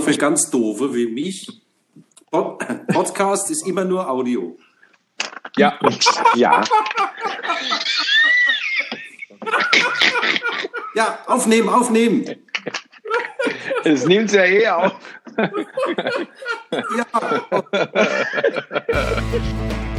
für ganz doofe wie mich. Podcast ist immer nur Audio. Ja. Ja. Ja, aufnehmen, aufnehmen. Es nimmt ja eh auf. Ja.